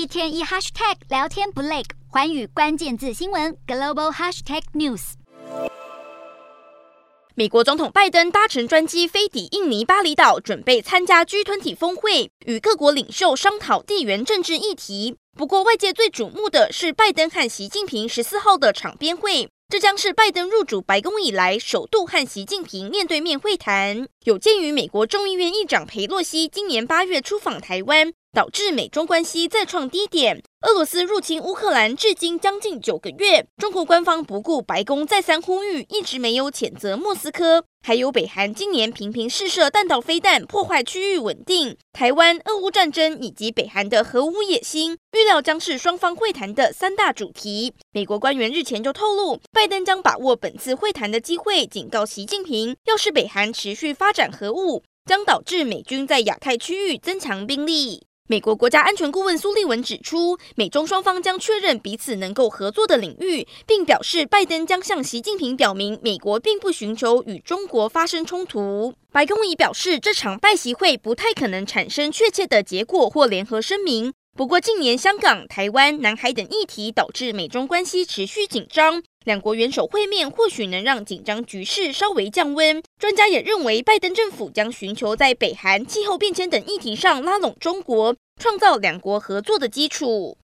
一天一 hashtag 聊天不累，寰宇关键字新闻 global hashtag news。美国总统拜登搭乘专机飞抵印尼巴厘岛，准备参加 G20 峰会，与各国领袖商讨地缘政治议题。不过，外界最瞩目的是拜登和习近平十四号的场边会。这将是拜登入主白宫以来首度和习近平面对面会谈。有鉴于美国众议院议长裴洛西今年八月出访台湾，导致美中关系再创低点。俄罗斯入侵乌克兰至今将近九个月，中国官方不顾白宫再三呼吁，一直没有谴责莫斯科。还有北韩今年频频试射弹道飞弹，破坏区域稳定。台湾、俄乌战争以及北韩的核武野心，预料将是双方会谈的三大主题。美国官员日前就透露，拜登将把握本次会谈的机会，警告习近平，要是北韩持续发展核武，将导致美军在亚太区域增强兵力。美国国家安全顾问苏利文指出，美中双方将确认彼此能够合作的领域，并表示拜登将向习近平表明，美国并不寻求与中国发生冲突。白宫已表示，这场拜习会不太可能产生确切的结果或联合声明。不过，近年香港、台湾、南海等议题导致美中关系持续紧张。两国元首会面或许能让紧张局势稍微降温。专家也认为，拜登政府将寻求在北韩、气候变迁等议题上拉拢中国，创造两国合作的基础。